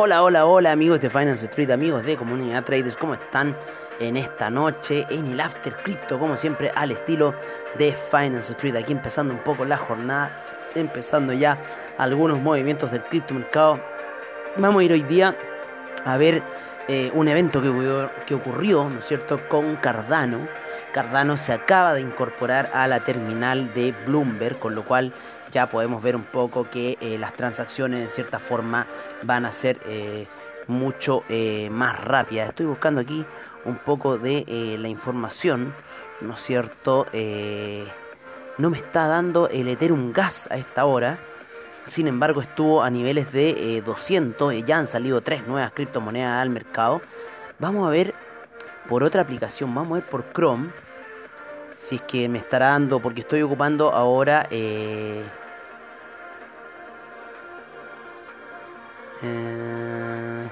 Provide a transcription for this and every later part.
Hola, hola, hola amigos de Finance Street, amigos de Comunidad Traders, ¿cómo están en esta noche? En el After Crypto, como siempre, al estilo de Finance Street. Aquí empezando un poco la jornada, empezando ya algunos movimientos del criptomercado. Vamos a ir hoy día a ver eh, un evento que ocurrió, que ocurrió, ¿no es cierto?, con Cardano. Cardano se acaba de incorporar a la terminal de Bloomberg, con lo cual ya podemos ver un poco que eh, las transacciones en cierta forma van a ser eh, mucho eh, más rápidas. Estoy buscando aquí un poco de la información, ¿no es cierto? no me está dando el Ethereum Gas a esta hora. Sin embargo, estuvo a niveles de 200. ya han salido tres nuevas criptomonedas al mercado. Vamos a ver por otra aplicación. Vamos a ver por Chrome si es que me estará dando, porque estoy ocupando ahora... Eh, eh,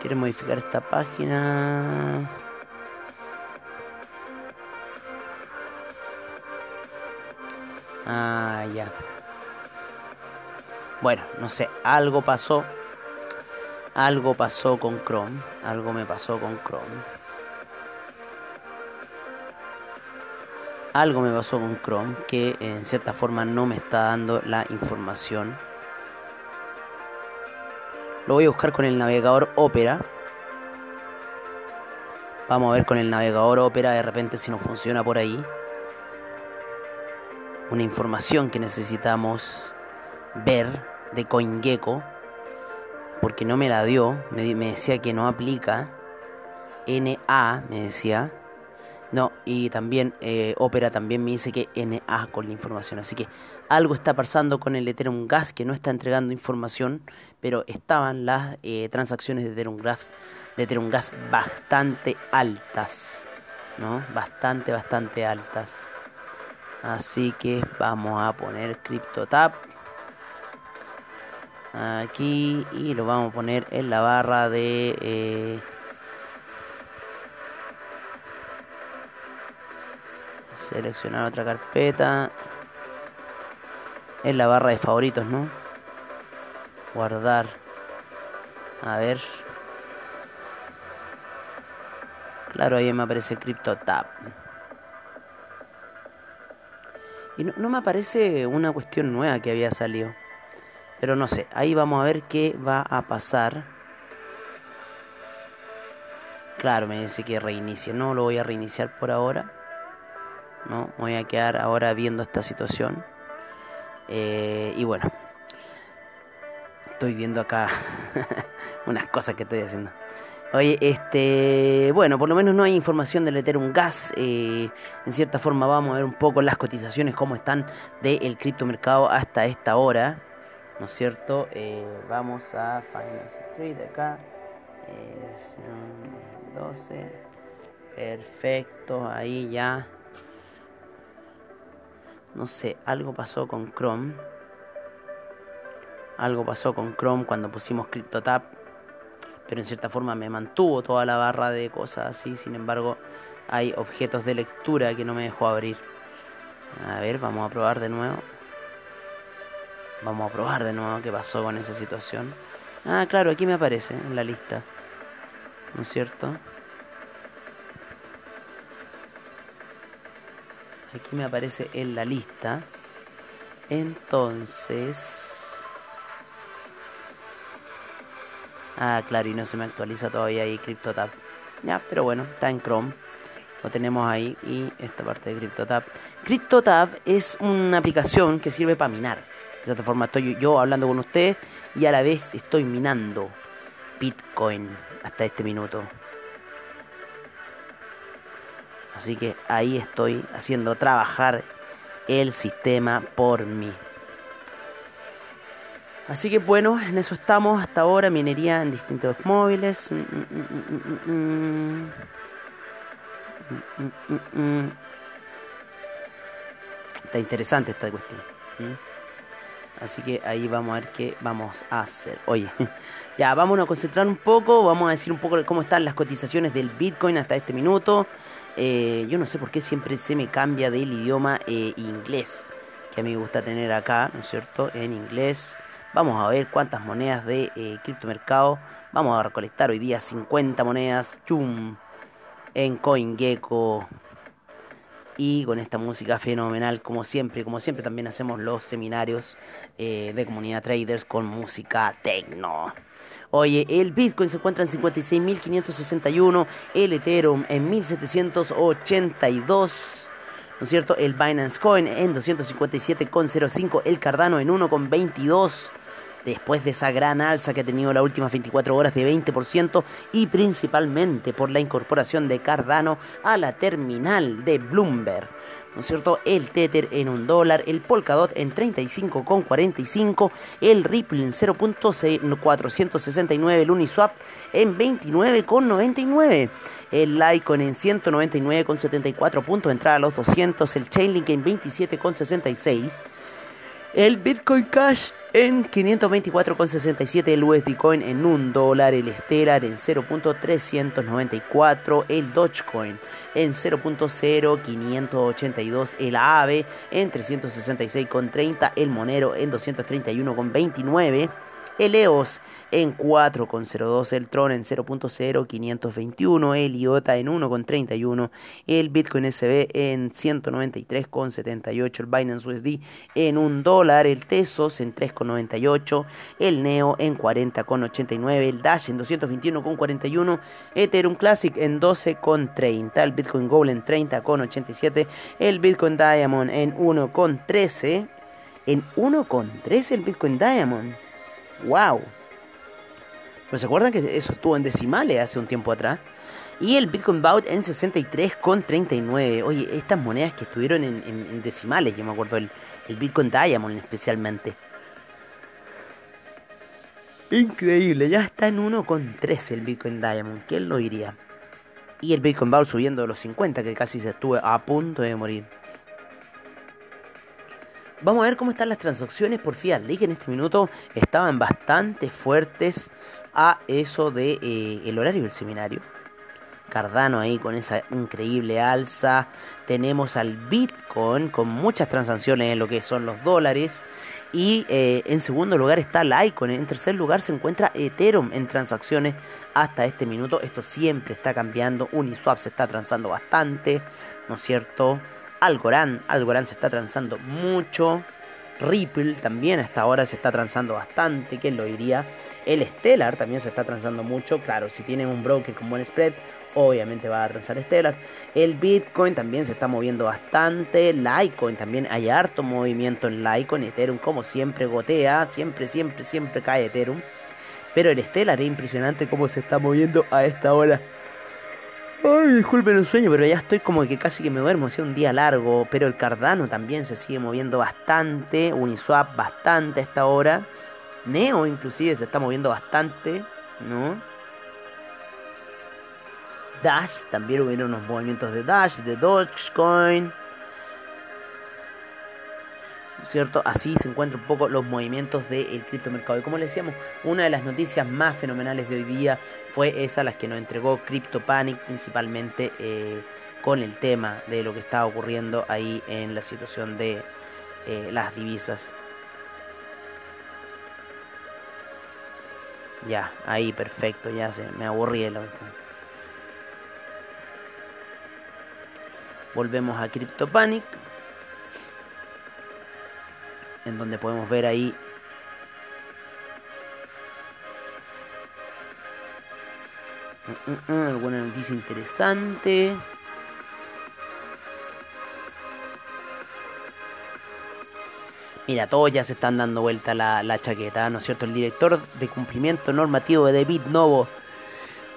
quiero modificar esta página. Ah, ya. Bueno, no sé, algo pasó algo pasó con Chrome, algo me pasó con Chrome. Algo me pasó con Chrome que en cierta forma no me está dando la información. Lo voy a buscar con el navegador Opera. Vamos a ver con el navegador Opera de repente si nos funciona por ahí. Una información que necesitamos ver de CoinGecko porque no me la dio, me, decía que no aplica. NA me decía. No, y también eh, Opera también me dice que NA con la información. Así que algo está pasando con el Ethereum Gas que no está entregando información, pero estaban las eh, transacciones de Ethereum Gas, de Ethereum Gas bastante altas. ¿No? Bastante, bastante altas. Así que vamos a poner CryptoTap aquí y lo vamos a poner en la barra de eh, seleccionar otra carpeta en la barra de favoritos no guardar. A ver. Claro ahí me aparece CryptoTab y no me aparece una cuestión nueva que había salido pero no sé, ahí vamos a ver qué va a pasar. Claro, me dice que reinicie. No lo voy a reiniciar por ahora. No, voy a quedar ahora viendo esta situación. Eh, y bueno, estoy viendo acá unas cosas que estoy haciendo. Oye, este, bueno, por lo menos no hay información del Ethereum Gas. Eh, en cierta forma vamos a ver un poco las cotizaciones, cómo están del criptomercado hasta esta hora. ¿No es cierto? Eh, vamos a Finance Street acá, 12, perfecto, ahí ya. No sé, algo pasó con Chrome. Algo pasó con Chrome cuando pusimos CryptoTab. Pero en cierta forma me mantuvo toda la barra de cosas así. Sin embargo, hay objetos de lectura que no me dejó abrir. A ver, vamos a probar de nuevo. Vamos a probar de nuevo qué pasó con esa situación. Ah, claro, aquí me aparece en la lista. ¿No es cierto? Aquí me aparece en la lista. Entonces... Ah, claro, y no se me actualiza todavía ahí CryptoTab. Ya, pero bueno, está en Chrome. Lo tenemos ahí y esta parte de CryptoTab. CryptoTab es una aplicación que sirve para minar. De esta forma estoy yo hablando con ustedes y a la vez estoy minando Bitcoin hasta este minuto. Así que ahí estoy haciendo trabajar el sistema por mí. Así que bueno, en eso estamos hasta ahora, minería en distintos móviles. Está interesante esta cuestión. Así que ahí vamos a ver qué vamos a hacer. Oye, ya vamos a concentrar un poco, vamos a decir un poco cómo están las cotizaciones del Bitcoin hasta este minuto. Eh, yo no sé por qué siempre se me cambia del idioma eh, inglés, que a mí me gusta tener acá, ¿no es cierto? En inglés. Vamos a ver cuántas monedas de eh, criptomercado. Vamos a recolectar hoy día 50 monedas. ¡Chum! En CoinGecko. Y con esta música fenomenal, como siempre, como siempre también hacemos los seminarios de comunidad traders con música techno. Oye, el Bitcoin se encuentra en 56.561, el Ethereum en 1.782. ¿No es cierto? El Binance Coin en 257,05, el Cardano en 1,22 después de esa gran alza que ha tenido las últimas 24 horas de 20% y principalmente por la incorporación de Cardano a la terminal de Bloomberg. ¿no es cierto? El Tether en un dólar, el Polkadot en 35,45, el Ripple en 0.469, el Uniswap en 29,99. El Litecoin en 199,74 puntos entrada a los 200, el Chainlink en 27,66, el Bitcoin Cash en 524,67 el USD Coin en 1 dólar, el Stellar en 0.394, el Dogecoin en 0.0582, el AVE en 366,30, el Monero en 231,29 el EOS en 4,02, el Tron en 0.0521, el IOTA en 1,31, el Bitcoin SB en 193,78, el Binance USD en 1 dólar, el Tesos en 3,98, el Neo en 40,89, el Dash en 221,41, Ethereum Classic en 12,30, el Bitcoin Gold en 30,87, el Bitcoin Diamond en 1,13, en 1,13 el Bitcoin Diamond. ¡Wow! ¿No se acuerdan que eso estuvo en decimales hace un tiempo atrás? Y el Bitcoin Bout en 63,39. Oye, estas monedas que estuvieron en, decimales, yo me acuerdo, el, Bitcoin Diamond especialmente. Increíble, ya está en 1,13 el Bitcoin Diamond. ¿Quién lo diría? Y el Bitcoin Bout subiendo de los 50, que casi se estuvo a punto de morir. Vamos a ver cómo están las transacciones por Fiat que en este minuto estaban bastante fuertes a eso de eh, el horario del seminario. Cardano ahí con esa increíble alza. Tenemos al Bitcoin con muchas transacciones en lo que son los dólares. Y eh, en segundo lugar está Litecoin. En tercer lugar se encuentra Ethereum en transacciones hasta este minuto. Esto siempre está cambiando. Uniswap se está transando bastante. ¿No es cierto? Algorand, Algorand se está transando mucho. Ripple también hasta ahora se está transando bastante, ¿quién lo diría? El Stellar también se está transando mucho. Claro, si tienen un broker con buen spread, obviamente va a transar Stellar. El Bitcoin también se está moviendo bastante. Litecoin también hay harto movimiento en Litecoin. Ethereum, como siempre, gotea. Siempre, siempre, siempre cae Ethereum. Pero el Stellar es impresionante cómo se está moviendo a esta hora. Ay, disculpen el sueño, pero ya estoy como que casi que me duermo, ha un día largo, pero el Cardano también se sigue moviendo bastante, Uniswap bastante a esta hora, Neo inclusive se está moviendo bastante, ¿no? Dash, también hubieron unos movimientos de Dash, de Dogecoin. ¿Cierto? Así se encuentran un poco los movimientos del criptomercado. Y como les decíamos, una de las noticias más fenomenales de hoy día fue esa, las que nos entregó CryptoPanic, principalmente eh, con el tema de lo que estaba ocurriendo ahí en la situación de eh, las divisas. Ya, ahí perfecto, ya se me aburrí de la Volvemos a CryptoPanic en donde podemos ver ahí mm, mm, mm, alguna noticia interesante. Mira, todos ya se están dando vuelta la, la, chaqueta, ¿no es cierto? El director de cumplimiento normativo de David Novo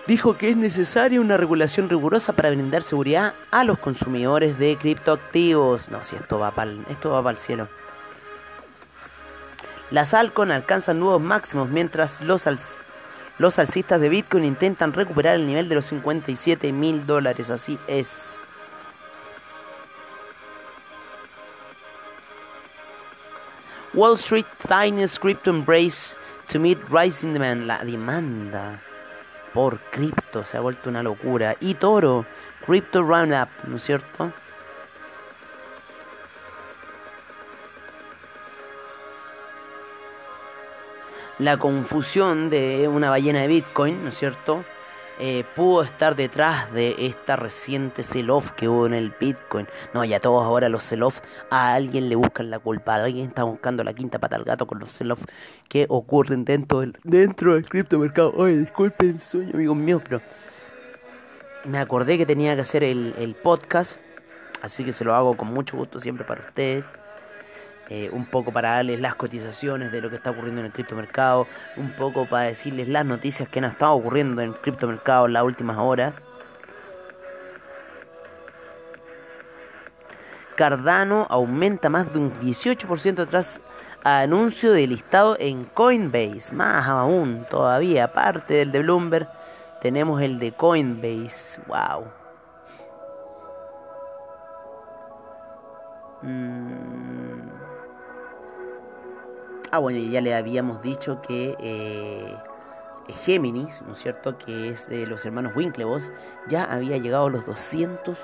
dijo que es necesaria una regulación rigurosa para brindar seguridad a los consumidores de criptoactivos. No, si va para esto va para el cielo. Las Alcon alcanzan nuevos máximos mientras los, los alcistas de Bitcoin intentan recuperar el nivel de los 57 mil dólares. Así es. Wall Street tightens crypto embrace to meet rising demand. La demanda por cripto. Se ha vuelto una locura. Y Toro, Crypto Roundup, ¿no es cierto? La confusión de una ballena de Bitcoin, ¿no es cierto? Eh, pudo estar detrás de esta reciente sell-off que hubo en el Bitcoin. No, ya todos ahora los sell-off a alguien le buscan la culpa, alguien está buscando la quinta pata al gato con los sell-off que ocurren dentro del, dentro del criptomercado. Oye, disculpen el sueño, amigos míos, pero me acordé que tenía que hacer el, el podcast, así que se lo hago con mucho gusto siempre para ustedes. Eh, un poco para darles las cotizaciones de lo que está ocurriendo en el criptomercado, un poco para decirles las noticias que han estado ocurriendo en el criptomercado en las últimas horas. Cardano aumenta más de un 18% tras anuncio de listado en Coinbase. Más aún, todavía, aparte del de Bloomberg, tenemos el de Coinbase. ¡Wow! Mm. Ah, bueno, ya le habíamos dicho que eh, Géminis, ¿no es cierto? Que es de los hermanos Winklevoss, ya había llegado a los 200,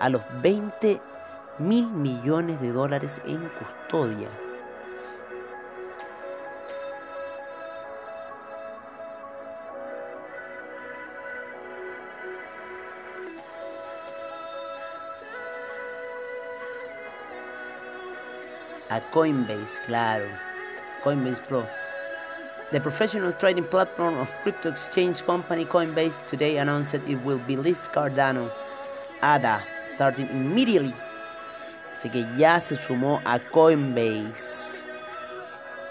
a los 20 mil millones de dólares en custodia. A Coinbase, claro. Coinbase Pro. The professional trading platform of crypto exchange company Coinbase today announced it will be list Cardano ADA starting immediately. Así que ya se sumó a Coinbase.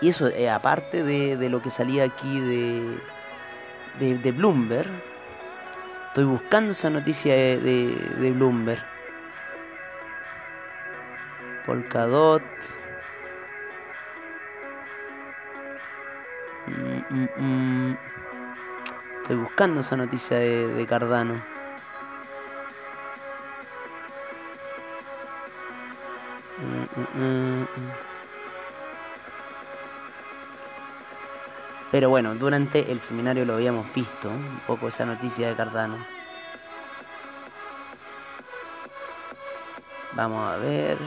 Y eso es aparte de, de, lo que salía aquí de, de, de, Bloomberg. Estoy buscando esa noticia de, de Bloomberg. Polkadot. Mm, mm, mm. Estoy buscando esa noticia de, de Cardano. Pero bueno, durante el seminario lo habíamos visto, un poco esa noticia de Cardano. Vamos a ver.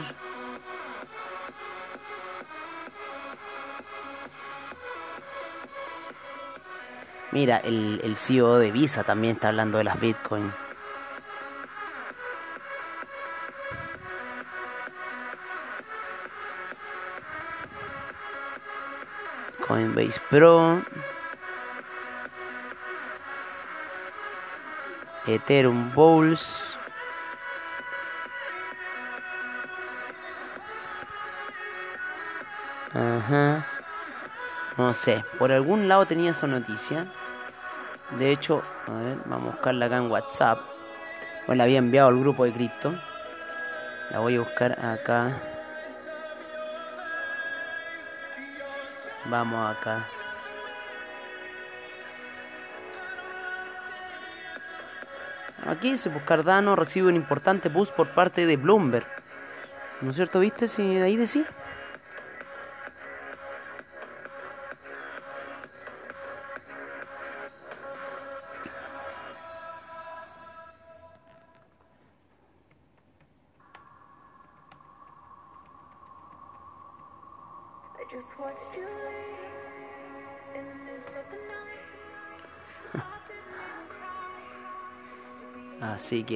Mira, el, el CEO de Visa también está hablando de las Bitcoin. Coinbase Pro. Ethereum Bowls. Ajá. No sé, por algún lado tenía esa noticia. De hecho, a ver, vamos a buscarla acá en WhatsApp. Bueno, la había enviado al grupo de cripto. La voy a buscar acá. Vamos acá. Aquí dice, pues Cardano recibe un importante boost por parte de Bloomberg. ¿No es cierto? ¿Viste? Si ahí decía.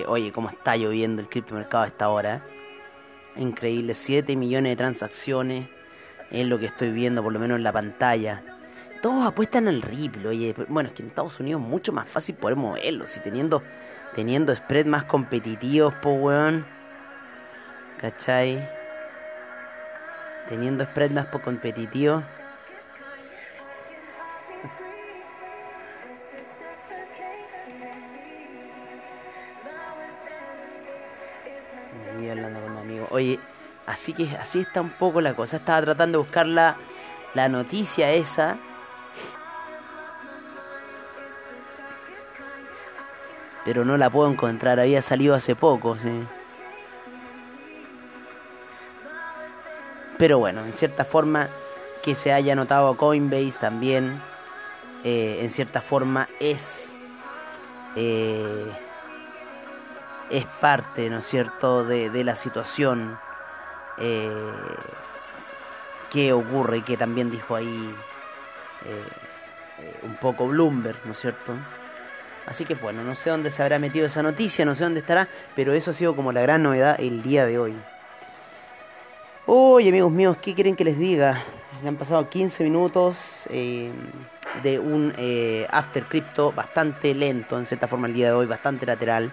Oye, cómo está lloviendo el criptomercado a esta hora. Increíble, 7 millones de transacciones es lo que estoy viendo, por lo menos en la pantalla. Todos apuestan al Ripple, oye. Bueno, es que en Estados Unidos es mucho más fácil poder moverlo. Si teniendo, teniendo spread más competitivos, po weón. ¿Cachai? Teniendo spread más competitivos. Oye, así que así está un poco la cosa. Estaba tratando de buscar la, la noticia esa. Pero no la puedo encontrar, había salido hace poco, sí. Pero bueno, en cierta forma que se haya anotado Coinbase también, eh, en cierta forma es eh, es parte, ¿no es cierto?, de, la situación eh, que ocurre y que también dijo ahí un poco Bloomberg, ¿no es cierto? Así que bueno, no sé dónde se habrá metido esa noticia, no sé dónde estará, pero eso ha sido como la gran novedad el día de hoy. Uy, amigos míos, ¿qué quieren que les diga? Me han pasado 15 minutos eh, de un eh, after crypto bastante lento, en cierta forma el día de hoy, bastante lateral.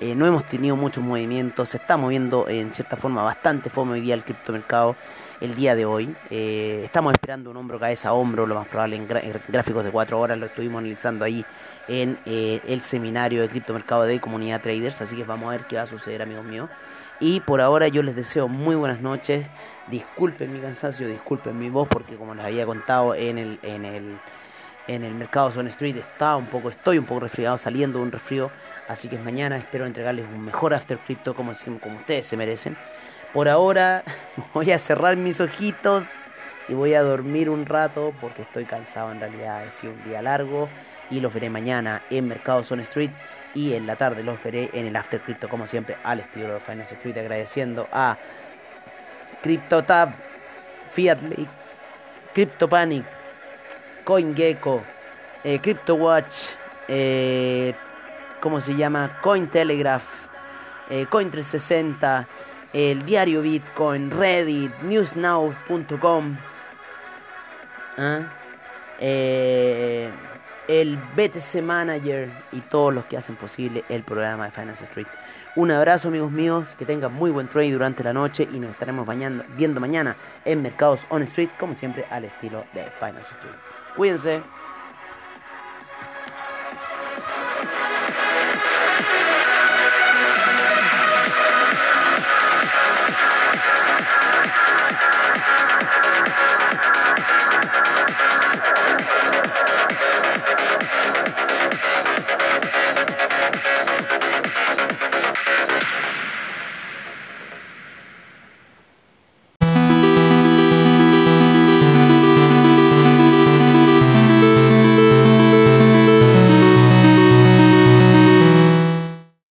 Eh, no hemos tenido muchos movimientos, se está moviendo en cierta forma bastante fome hoy día el criptomercado el día de hoy. estamos esperando un hombro cabeza a hombro, lo más probable en, gráficos de 4 horas, lo estuvimos analizando ahí en el seminario de criptomercado de comunidad traders, así que vamos a ver qué va a suceder amigos míos. Y por ahora yo les deseo muy buenas noches. Disculpen mi cansancio, disculpen mi voz, porque como les había contado en el, en el mercado Zone Street está un poco, estoy un poco resfriado, saliendo de un resfrío. Así que mañana espero entregarles un mejor After Crypto como, como ustedes se merecen. Por ahora voy a cerrar mis ojitos y voy a dormir un rato porque estoy cansado en realidad. Ha sido un día largo y los veré mañana en Mercado Zone Street y en la tarde los veré en el After Crypto como siempre al estilo de Finance Street agradeciendo a CryptoTab, Fiat Lake, CryptoPanic, CoinGecko, eh, CryptoWatch, eh, ¿cómo se llama? Cointelegraph, eh, Coin360, el diario Bitcoin, Reddit, newsnow.com. ¿ah? Eh, el BTC Manager y todos los que hacen posible el programa de Finance Street. Un abrazo amigos míos, que tengan muy buen trade durante la noche y nos estaremos viendo mañana en Mercados On Street, como siempre al estilo de Finance Street. Cuídense.